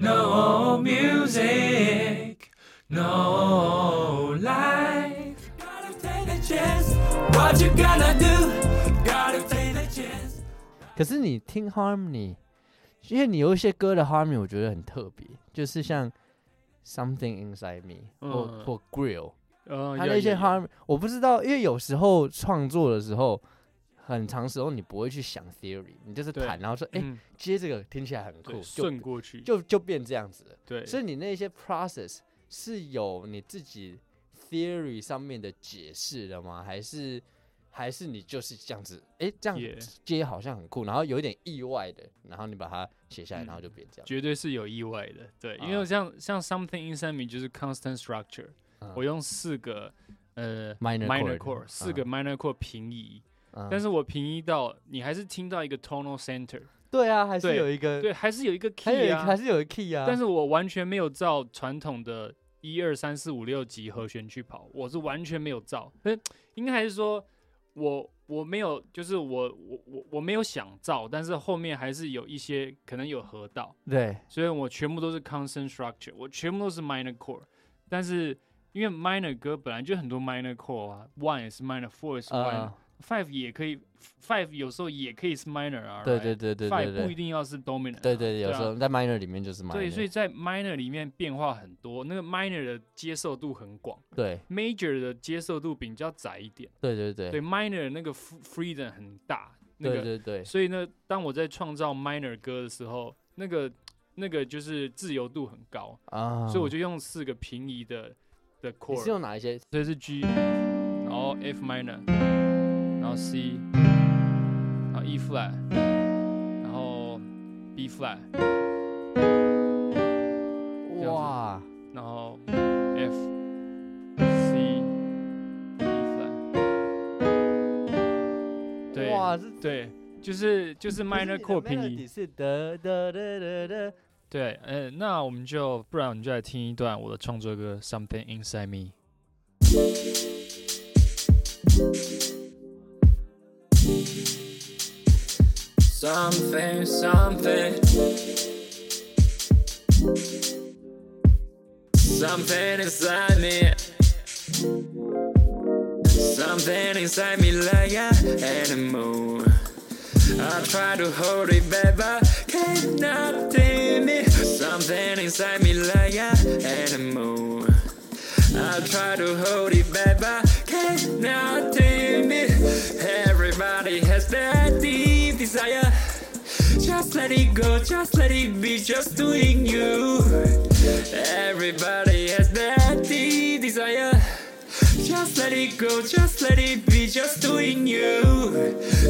No music, no life. Gotta take a chance. What you gonna do? Gotta take a chance. 可是你听 harmony，因为你有一些歌的 harmony 我觉得很特别，就是像 Something Inside Me 或、嗯或 Grill，呃，它那些 harmony 我不知道，因为有时候创作的时候，很长时候你不会去想 theory，你就是对弹，然后说哎、嗯接这个听起来很酷顺过去，就就变这样子了。对，所以你那些 process 是有你自己 theory 上面的解释的吗？还是还是你就是这样子？哎、这样接好像很酷，然后有一点意外的，然后你把它写下来，嗯然后就变这样。绝对是有意外的，对，因啊为像像 something inside me 就是 constant structure，、嗯我用四个呃 Minor minor chord，chord 四嗯个 minor chord 平移，嗯但是我平移到你还是听到一个 tonal center，对啊，还是有一个，对，还是有一个 key 啊，还是有一个 key 啊。但是我完全没有照传统的一二三四五六级和弦去跑，我是完全没有照，呃，应该还是说我我没有，就是我我我我没有想照，但是后面还是有一些可能有合到，对。所以我全部都是 constant structure，我全部都是 minor chord，但是因为 minor 歌本来就很多 minor chord 啊，one 也是 minor，four 也是呃，five 也可以，five 有时候也可以是 minor 啊，对对对对对 five 不，一定要是 dominant，啊、对对，有啊时候在 minor 里面就是 minor。对，所以在 minor 里面变化很多，那个 minor 的接受度很广对，major 的接受度比较窄一点。对对对对，minor 那个 freedom 很大，那个，对对对，所以呢，当我在创造 minor 歌的时候，那个那个就是自由度很高，啊，所以我就用四个平移的的 chord，是用哪一些？所以是 G，然后 F minor，然后 C，然后 E flat，然后 B flat，哇，然后 F C E flat，对哇，对，就是就是 minor chord 平移是的的的的的。对，呃，那我们就不然我们就来听一段我的创作歌《Something Inside Me》。Something, something. Something inside me. Something inside me like an animal. I try to hold it back, but cannot tame it. Something inside me like an animal. I try to hold it back, but cannot tame it. Desire. Just let it go, just let it be, just doing you. Everybody has that desire. Just let it go, just let it be, just doing you.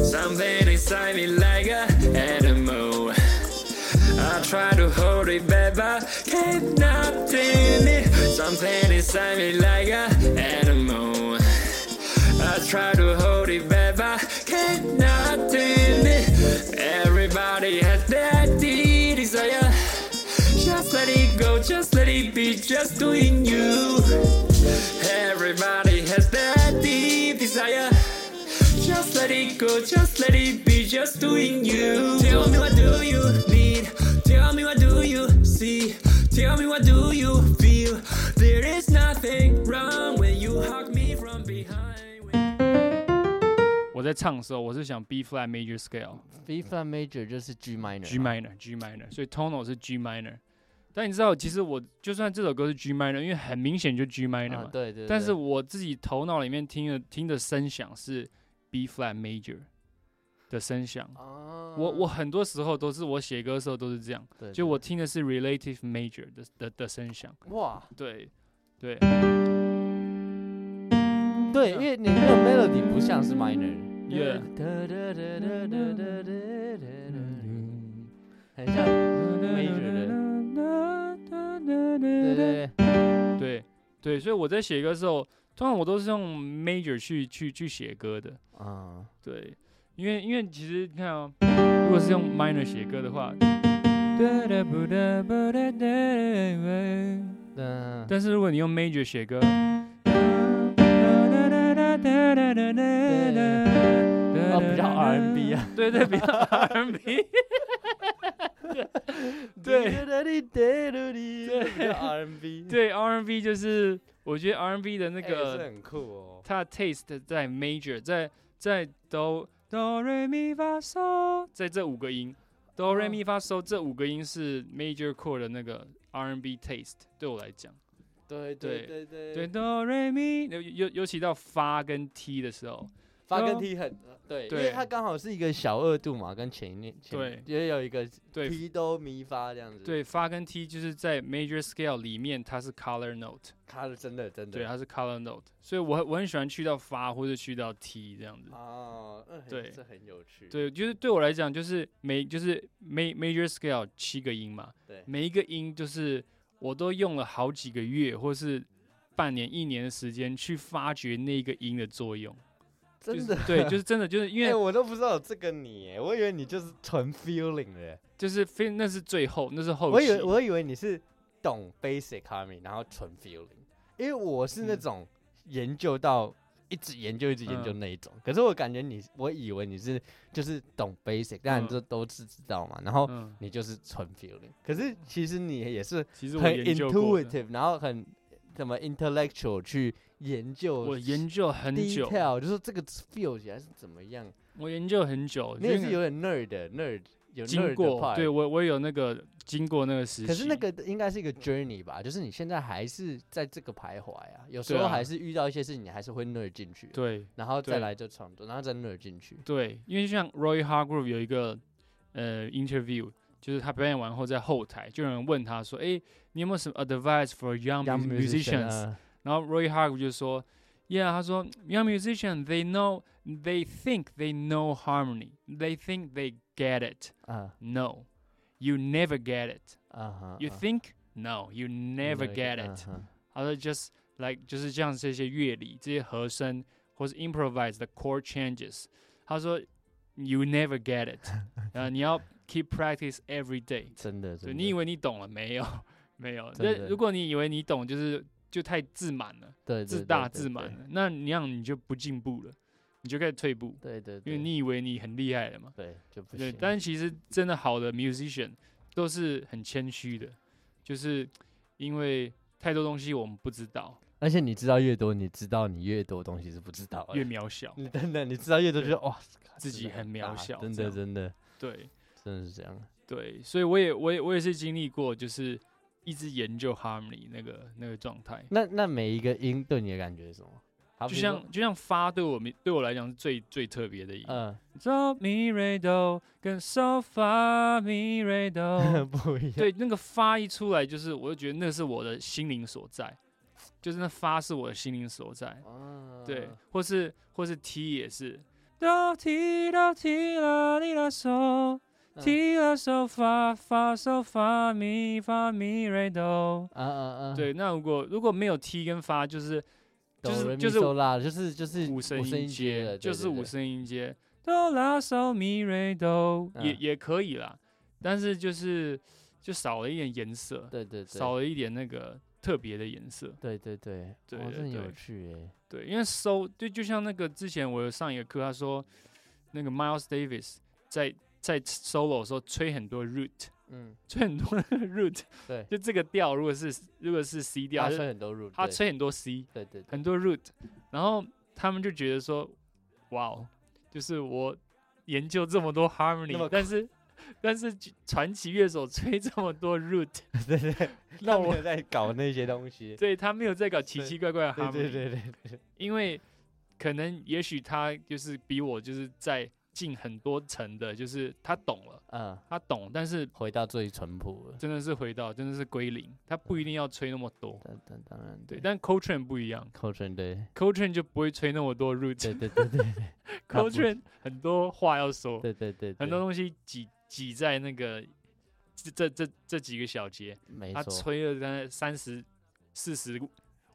Something inside me like an animal. I try to hold it back, but tame it. Something inside me like an just doing you. Everybody has that deep desire. Just let it go, just let it be, just doing you. Tell me what do you need? Tell me what do you see? Tell me what do you feel? There is nothing wrong when you hug me from behind. 我在唱的时候，我是想 B flat major scale。 B flat major 就是 G minor 嘛。 G minor G minor，所以 tonal 是 G minor。 但你知道，其实我就算这首歌是 G minor，因为很明显就 G minor 嘛，啊，对对。但是我自己头脑里面听的听的声响是 B flat major 的声响。啊，我我很多时候都是我写歌的时候都是这样，对就我听的是 relative major 的的的声响。哇，对对对，因为你那个 melody 不像是 minor。Yeah 很像 major 的，对对对，对，所以我在写歌的时候，通常我都是用 major 去去去写歌的。啊，对，因为因为其实你看啊、如果是用 minor 写歌的话，但是如果你用 major 写歌，哦，比较 R&B 啊，对对，比较 R&B，对对，R&B，对 R&B 就是我觉得 R&B 的那那个是很酷哦。它的 taste 在 major，在在哆哆瑞咪发嗦，在这五个音。哆瑞咪发嗦这五个音是 major chord 的那个 R&B taste，对我来讲，对对对。对对。哆瑞咪尤尤尤其到发跟 T 的时候，发跟哦 T 很对，因为它刚好是一个小二度嘛，跟前一念前对。也有一个对。T 都咪发这样子。，对发跟 T 就是在 major scale 里面它是 color note，它是真的真的。对，它是 color note，所以我很我很喜欢去到发或者去到 T 这样子。哦，对。这很有趣。对，就是对我来讲，就是每就是 ma major scale 七个音嘛，对。每一个音就是我都用了好几个月或是半年、一年的时间去发掘那个音的作用。就是真的。对，就是真的就是因哎，为我都不知道有这个你，哎，我以为你就是纯 feeling 的，就是非那是最后那是后期，我以为我以为你是懂 basic harmony，然后纯 feeling，因为我是那嗯。种研究到一直研究一直研究嗯。那一种，可是我感觉你，我以为你是就是懂 basic，当然嗯。这都是知道嘛，然后嗯，你就是纯 feeling，可是其实你也是其实很，intuitive，然后很什么 intellectual 去研究我研究很久，detail，就是这个 feel 起来是怎么样，我研究很久，你也是有点 nerd 的 nerd 有经过对我我有那个经过那个时期，可是那个应该是一个 journey 吧，就是你现在还是在这个徘徊啊，有时候还是遇到一些事情，你还是会 nerd 进去，对然后再来就创作，然后再 nerd 进去。对，因为像 Roy Hargrove 有一个呃 interview，就是他表演完后在后台就有人问他说：“哎，你有没有什么 advice for young Young mu- musicians？” 呃然后 Roy Hargrove 就说：“Yeah，他说 young musician they know they think they know harmony, they think they get it. 啊 No, you never get it. 啊哈 You 啊 think no, you never get 嗯 it.” 哼他说 just like 就是这样这些乐理、这些和声或是 improvise 的 chord changes，他说 you never get it，呃，你要 keep practice every day。真的，对你以为你懂了没有？没有。那如果你以为你懂，就是就太自满了，对自大自满了，那你样你就不进步了，你就开始退步，对对，因为你以为你很厉害了嘛。对就不对，行。但其实真的好的 musician 都是很谦虚的，就是因为太多东西我们不知道，而且你知道越多，你知道你越多东西是不知道的。越渺小。你等等你知道越多，就哇，自己很渺小真的真的对真的是这样。对，所以我也我也我也是经历过，就是一直研究 harmony 那个那个状态。那那每一个音对你的感觉是什么？就像就像发对我们对我来讲是最最特别的音嗯，，do mi re do 跟 so fa mi re do，不一样。对，那个发一出来，就是我就觉得那是我的心灵所在，就是那发是我的心灵所在。啊对，或是或是 T 也是，do T do T 啦哩啦嗦嗯，T 啦嗦发发嗦发咪发咪瑞哆。啊啊啊，对，那如果如果没有 T 跟发，就是就是就是就是就是五声音音阶，就是五对对。对声音阶，哆啦嗦咪瑞哆也嗯。也可以啦，但是就是就少了一点颜色，对对对，少了一点那个特别的颜色。对对对，对对哇这很有对。趣哎。对，因为 so 就就像那个之前我有上一个课，他说那个 Miles Davis 在在 solo 的时候吹很多 root，嗯，吹很多 root，对，就这个调如果是如果是 C 调，他吹很多入，对。他吹很多 C，对很多 root，然后他们就觉得说，哇哦，就是我研究这么多 harmony，么但是但是传奇乐手吹这么多 root，对 对对，那我他没有在搞那些东西。对他没有在搞奇奇怪怪的 harmony，对对对对，因为可能也许他就是比我就是在进很多层的，就是他懂了，嗯，他懂，但是回到最淳朴了。真的是回到真的是归零，他不一定要吹那么多。当当当然对，但 Coltrane 不一样，Coltrane 对，Coltrane 就不会吹那么多 root，对对对对 Coltrane 很多话要说，对对对，很多东西挤挤在那个这这这这几个小节，他没错，吹了大概三十、四十、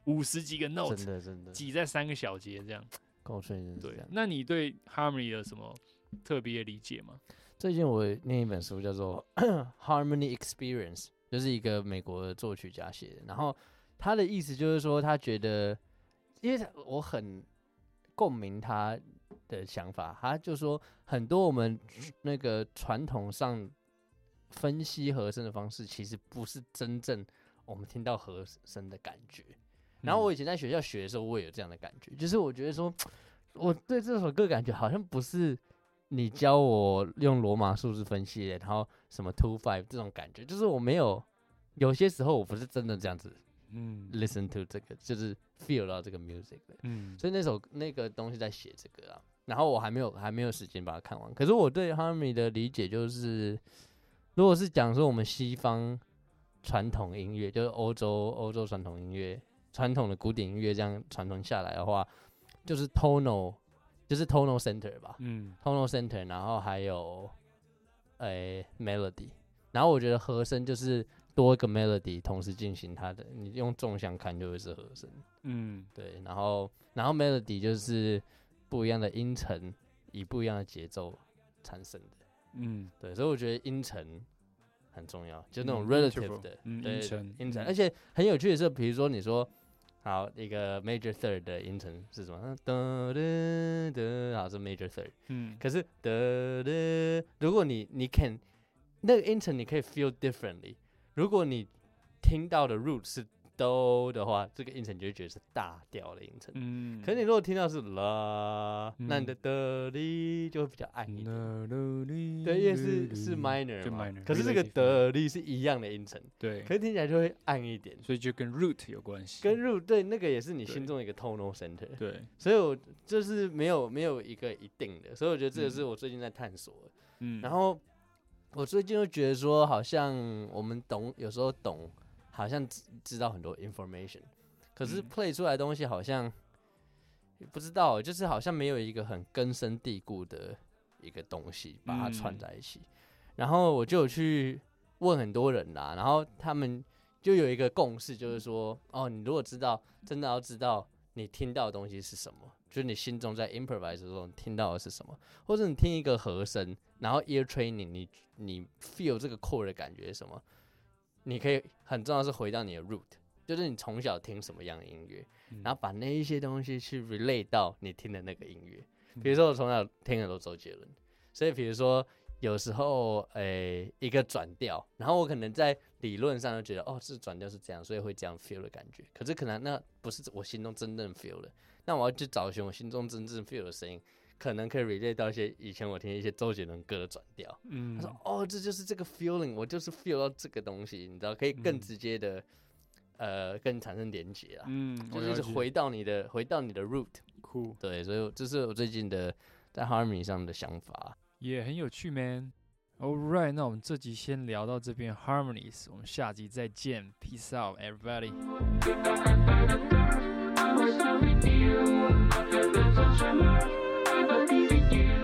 五十几个 note，的真的，挤在三个小节这样。口唇真的对样，。那你对 harmony 有什么特别的理解吗？最近我念一本书叫做 《Harmony Experience》，就是一个美国的作曲家写的。然后他的意思就是说，他觉得，因为我很共鸣他的想法，他就说很多我们那个传统上分析和声的方式，其实不是真正我们听到和声的感觉。然后我以前在学校学的时候，我也有这样的感觉，就是我觉得说，我对这首歌感觉好像不是你教我用罗马数字分析，然后什么 two five 这种感觉，就是我没有，有些时候我不是真的这样子嗯 listen to 这个，就是 feel 到这个 music 的。嗯所以那首那个东西在写这个啊，然后我还没有还没有时间把它看完。可是我对 harmony 的理解就是，如果是讲说我们西方传统音乐，就是欧洲欧洲传统音乐、传统的古典音乐这样传承下来的话，就是 tonal，就是 tonal center 吧嗯，tonal center，然后还有诶、melody，然后我觉得和声就是多一个 melody 同时进行它的，你用纵向看就会是和声。嗯对，然后然后 melody 就是不一样的音程，以不一样的节奏产生的。嗯，对，所以我觉得音程很重要，就那种嗯 relative 的，嗯对音程音程。嗯而且很有趣的是，比如说你说，好一个 major third 的音程是什么？噔噔噔，好是 major third。嗯可是噔噔，如果你你 can 那个音程你可以 feel differently。如果你听到的 root 是哆的话，这个音程你就会觉得是大调的音程。嗯，可是你如果听到是啦，那你的嗯的哩就会比较暗一点。对，对因为是是 minor 就嘛 minor，可是这个的哩是一样的音程，对。可，是听起来就会暗一点。所以就跟 root 有关系，跟 root 对那个也是你心中的一个 tonal center，对，所以我就是没有没有一个一定的，所以我觉得这个嗯。是我最近在探索的。嗯，然后我最近又觉得说，好像我们懂，有时候懂，好像知知道很多 information，可是嗯。play 出来的东西好像不知道，就是好像没有一个很根深蒂固的一个东西把它串嗯。在一起。然后我就有去问很多人啦，然后他们就有一个共识，就是说，哦，你如果知道，真的要知道你听到的东西是什么，就是你心中在 improvise 的时候听到的是什么，或者你听一个和声，然后 ear training，你你 feel 这个 core 的感觉是什么，你可以很重要是回到你的 root，就是你从小听什么样的音乐，嗯然后把那一些东西去 relate 到你听的那个音乐。嗯比如说我从小听很多周杰伦，所以比如说有时候诶、一个转调，然后我可能在理论上就觉得哦，是转调是这样，所以会这样 feel 的感觉。可是可能那不是我心中真正 feel 的，那我要去找寻我心中真正 feel 的声音，可能可以 relate 到一些以前我听一些周杰伦歌的转调。嗯他说：“哦，这就是这个 feeling，我就是 feel 到这个东西，你知道，可以更嗯直接的，呃，跟你产生连接啊，嗯，就是回到你的，回到你的 root。酷，对，所以我这是我最近的在 harmony 上的想法。也很有趣，man。All right，那我们这集先聊到这边，Harmonies，我们下集再见，Peace out，everybody。you.